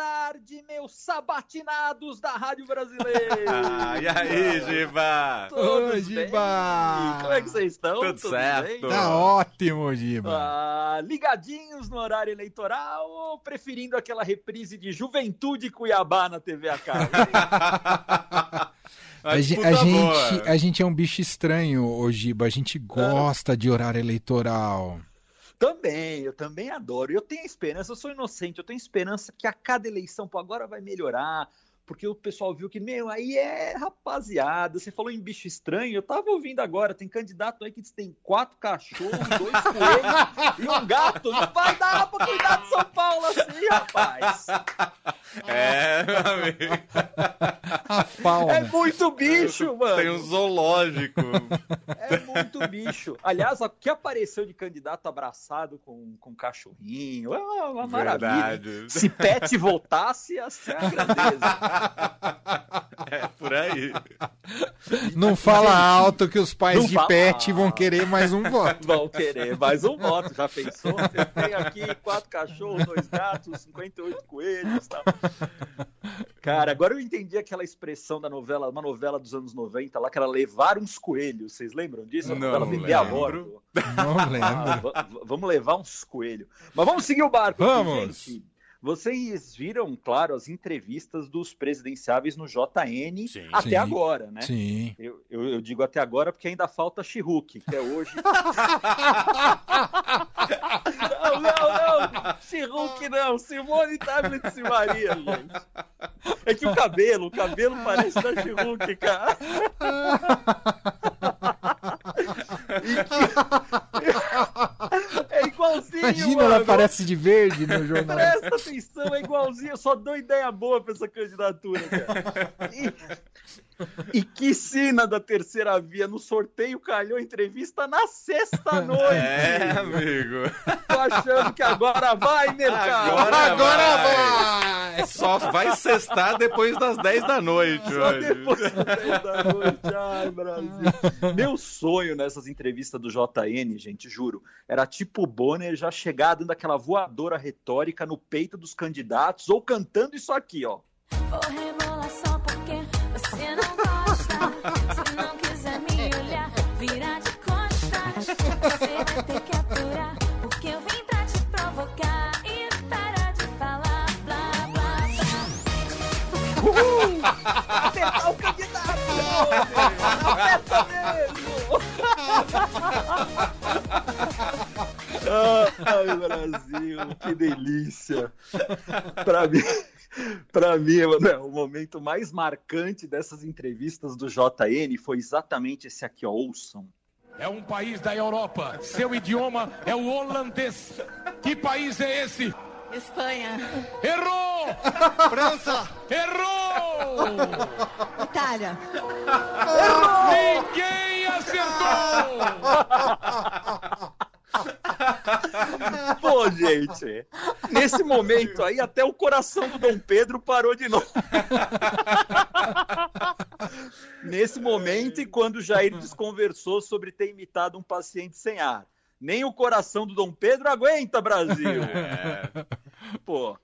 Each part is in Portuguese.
Tarde, meus sabatinados da Rádio Brasileira! Ah, e aí, Giba? Ô, Giba! Como é que vocês estão? Tudo certo. bem? Tá ótimo, Giba. Ah, ligadinhos no horário eleitoral ou preferindo aquela reprise de Juventude Cuiabá na TV a cabo? A A, boa. gente, a gente é um bicho estranho, ô Giba. A gente gosta de horário eleitoral. Também, eu também adoro. Eu tenho esperança, eu sou inocente, eu tenho esperança que a cada eleição, pô, agora vai melhorar. Porque o pessoal viu que, meu, aí é rapaziada. Você falou em bicho estranho, eu tava ouvindo agora. Tem candidato aí que diz que tem quatro cachorros, dois coelhos e um gato. Não vai dar pra cuidar de São Paulo assim, rapaz. É, meu amigo. A fauna. É muito bicho, mano. Tem um zoológico. É muito bicho. Aliás, o que apareceu de candidato abraçado com, com cachorrinho, é uma, uma maravilha. Se Pet voltasse, ia ser a grandeza. É por aí. Não fala alto que os pais Não de fala pet vão querer mais um voto. Vão querer mais um voto, já pensou? Você tem aqui quatro cachorros, dois gatos, 58 coelhos e tal. Cara, agora eu entendi aquela expressão da novela, uma novela dos anos 90 lá, que era levar uns coelhos. Vocês lembram disso? A Não novela Bebê a lembro. bordo. Não Ah, lembro. va- va- vamos levar uns coelhos. Mas vamos seguir o barco. aqui, Vamos. gente. Vocês viram, claro, as entrevistas dos presidenciáveis no JN Sim. até Sim. agora, né? Sim. Eu, eu- eu digo até agora porque ainda falta Chihuk, que é hoje. não, não, não! Simone Tablet e Maria, gente. É que o cabelo, o cabelo parece da Chihuk, cara. Que- É igualzinho, Imagina, mano. ela parece de verde no jornal. Presta atenção, é igualzinho, eu só dou ideia boa pra essa candidatura, cara. E, e que sina da terceira via no sorteio calhou entrevista na sexta noite. É, amigo. Tô achando que agora vai, mercado. Agora Agora vai. vai! Só vai cestar depois das 10 da noite Só hoje. depois das 10 da noite. Ai, Brasil. Meu sonho nessas entrevistas do JN, gente, juro, era tipo o Bonner já chegar dando aquela voadora retórica no peito dos candidatos ou cantando isso aqui, ó. Vou Apertar o candidato! Aperta mesmo! Ai, Brasil, que delícia! Pra mim, pra mim mano, o momento mais marcante dessas entrevistas do JN foi exatamente esse aqui, ó, ouçam. É um país da Europa. Seu idioma é o holandês. Que país é esse? Espanha, Errou! França! Errou! Itália, Ninguém acertou! Pô, gente, nesse momento aí, até o coração do Dom Pedro parou de novo. nesse momento, e quando Jair desconversou sobre ter imitado um paciente sem ar. Nem o coração do Dom Pedro aguenta, Brasil! É. Pô,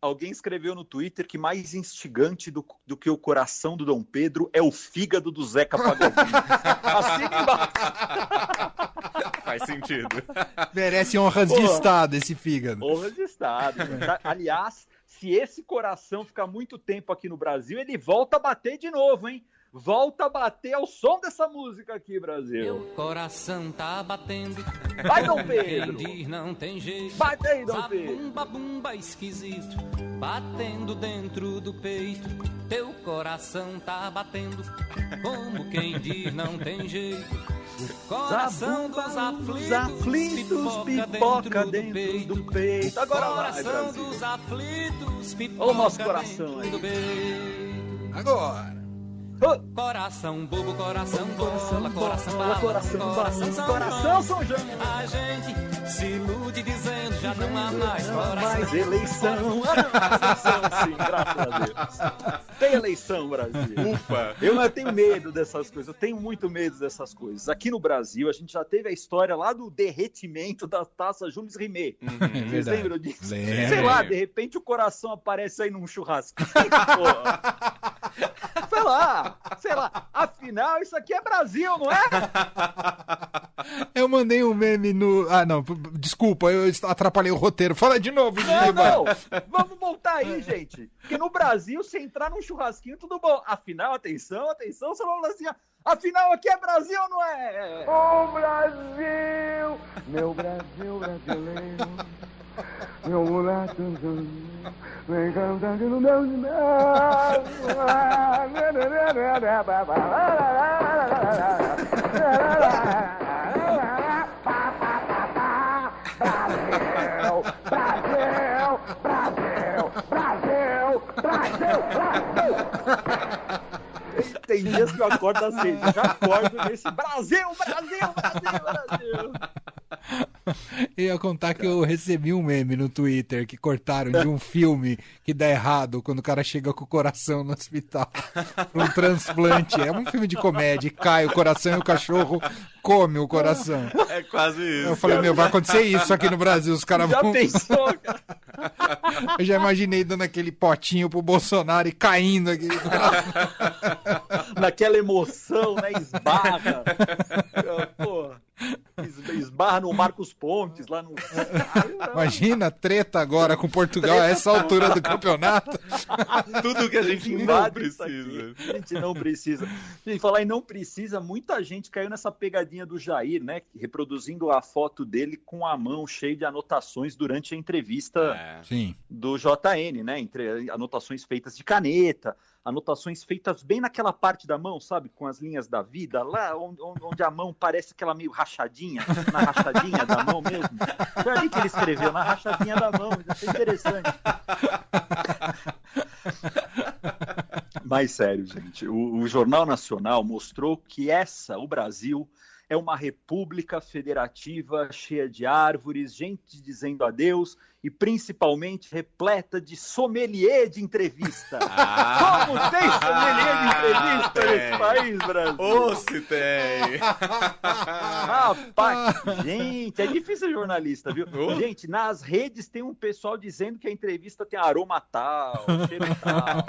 alguém escreveu no Twitter que mais instigante do, do que o coração do Dom Pedro é o fígado do Zeca Pagodinho. Assina embaixo. Faz sentido. Merece honras de Pô. estado esse fígado. Honra de Estado. Tá? Aliás, se esse coração ficar muito tempo aqui no Brasil, ele volta a bater de novo, hein? Volta a bater ao som dessa música aqui, Brasil. Meu coração tá batendo. Vai, Dom Quem Pedro! diz não tem jeito. Bate aí, Dom Pedro! Zabumba, bumba esquisito, batendo dentro do peito. Teu coração tá batendo, como quem diz não tem jeito. O coração dos aflitos, aflitos pipoca dentro do peito. Agora vai, coração Brasil. dos aflitos pipoca Olha o nosso coração dentro aí. do peito. Agora. Coração bobo, coração Coração bola, coração bola, bala, coração coração coração. São João. A gente se ilude dizendo já não há mais coração. mais eleição. Sim, graças a Deus. Tem eleição, Brasil. Ufa. Eu não tenho medo dessas coisas, eu tenho muito medo dessas coisas. Aqui no Brasil, a gente já teve a história lá do derretimento da taça Jules Rimet. É Vocês verdade. lembram disso? Sei lá, de repente o coração aparece aí num churrasquinho, porra. Sei lá, sei lá. Afinal, isso aqui é Brasil, não é? Eu mandei um meme no. Ah, não, desculpa, eu atrapalhei o roteiro. Fala de novo, Não, Giba. não. Vamos voltar aí, gente. Porque no Brasil, se entrar num churrasquinho, tudo bom. Afinal, atenção, atenção, você falou assim, afinal, aqui é Brasil, não é? Ô Brasil, meu Brasil brasileiro, meu moleque, vem cantando no meu Brasil, Brasil, Brasil, Brasil, Brasil, Brasil. Tem dias que eu acordo assim, já acordo nesse Brasil, Brasil, Brasil, Brasil. Eu ia contar que eu recebi um meme no Twitter que cortaram de um filme que dá errado quando o cara chega com o coração no hospital um transplante. É um filme de comédia, e cai o coração e o cachorro come o coração. É quase isso. Eu falei, meu, vai acontecer isso aqui no Brasil, os caras Já vão. pensou, cara? Eu já imaginei dando aquele potinho pro Bolsonaro e caindo coração. Naquela emoção, né? Esbarra. Esbarra no Marcos Pontes, lá no... Imagina, treta agora com Portugal a essa altura do campeonato. Tudo que a gente não precisa. aqui. A gente não precisa. E falar em não precisa, muita gente caiu nessa pegadinha do Jair, né? Reproduzindo a foto dele com a mão cheia de anotações durante a entrevista É. Sim. do JN, né? Entre anotações feitas de caneta, anotações feitas bem naquela parte da mão, sabe? Com as linhas da vida, lá onde, onde a mão parece aquela meio rachadinha, na rachadinha da mão mesmo. Foi ali que ele escreveu, na rachadinha da mão. Isso é interessante. Mais sério, gente. O, o Jornal Nacional mostrou que essa, o Brasil, é uma república federativa cheia de árvores, gente dizendo adeus e principalmente repleta de sommelier de entrevista. Ah, Como tem sommelier de entrevista tem. nesse país, Brasil? Ô, se tem. Rapaz, gente, é difícil ser jornalista, viu? Oh. Gente, nas redes tem um pessoal dizendo que a entrevista tem aroma tal, cheiro tal,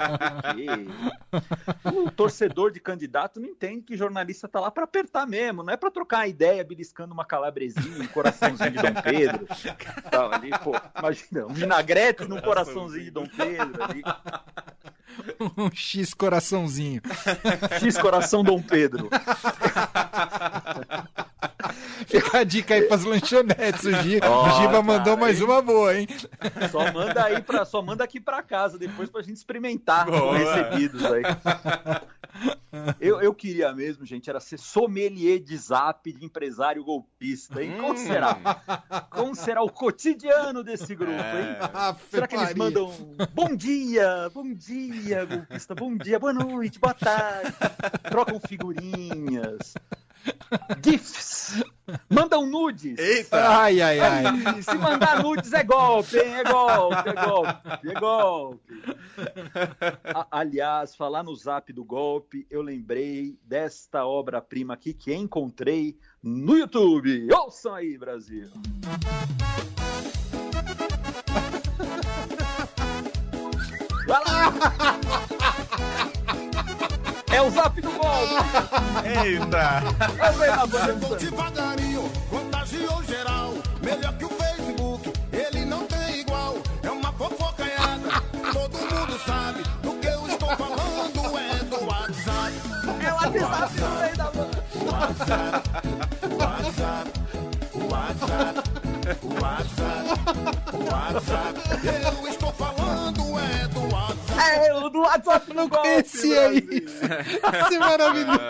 o torcedor de candidato não entende que jornalista tá lá para apertar mesmo, não é para trocar uma ideia beliscando uma calabresinha, um coraçãozinho de Dom Pedro. Tal, ali, pô, imagina, um vinagrete no coraçãozinho de Dom Pedro ali. Um X coraçãozinho. X coração Dom Pedro. Fica a dica aí pras lanchonetes. O, Gi- Ó, o Giba cara, mandou mais hein? uma boa, hein? Só manda aí para, só manda aqui para casa depois pra gente experimentar com Boa. recebidos aí. Eu, eu queria mesmo, gente, era ser sommelier de zap de empresário golpista, hein? Como Hum. será? Como será o cotidiano desse grupo, hein? Ah, Será que eles mandam bom dia, bom dia, golpista, bom dia, boa noite, boa tarde, trocam figurinhas, gifs, mandam nudes. Eita! Ai, ai, ai. Se mandar nudes é golpe, hein? É golpe, é golpe, é golpe. A- aliás, falar no zap do golpe, eu lembrei desta obra-prima aqui que encontrei no YouTube. Ouçam aí, Brasil. Vai lá! É o zap do golpe! Eita! Do Chegou Santos. devagarinho, contagiou geral. Melhor que o Facebook, ele não tem igual. É uma fofocaiada, todo mundo sabe. Do que eu estou falando é do WhatsApp. É o WhatsApp no meio da banda. WhatsApp, WhatsApp, WhatsApp, WhatsApp, é do WhatsApp. WhatsApp não conhecia Brasil. isso. Isso é maravilhoso.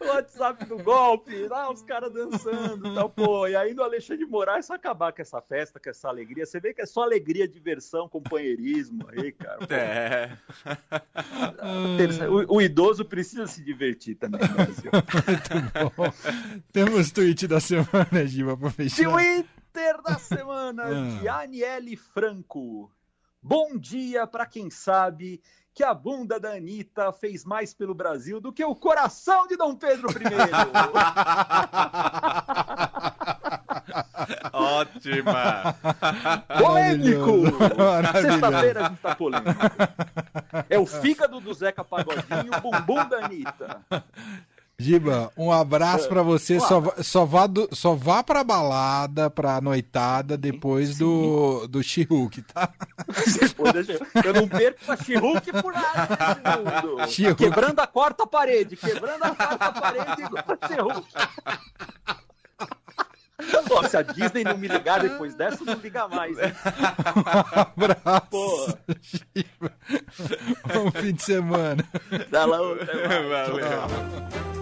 O WhatsApp do golpe, lá os caras dançando e tal, pô. E aí no Alexandre de Moraes só acabar com essa festa, com essa alegria. Você vê que é só alegria, diversão, companheirismo aí, cara. Pô, É. o, o idoso precisa se divertir também, né, Brasil. Bom, Temos tweet da semana, Giba, pra fechar. Twitter da semana Ah. de Aniele Franco. Bom dia pra quem sabe que a bunda da Anitta fez mais pelo Brasil do que o coração de Dom Pedro I. Ótima. Polêmico! Sexta-feira a gente tá polêmico. É o fígado do Zeca Pagodinho o bumbum da Anitta. Giba, um abraço pra você. Só, vá- só, vá do, só vá pra balada, pra noitada, depois do, do She-Hulk, tá? Eu- Eu não perco a She-Hulk por nada mundo. Quebrando a quarta parede, quebrando a quarta parede a She-Hulk. Pô, se a Disney não me ligar depois dessa, não liga mais. hein? Um abraço, Pô. Giba. Bom fim de semana. Dá lá outra. Valeu.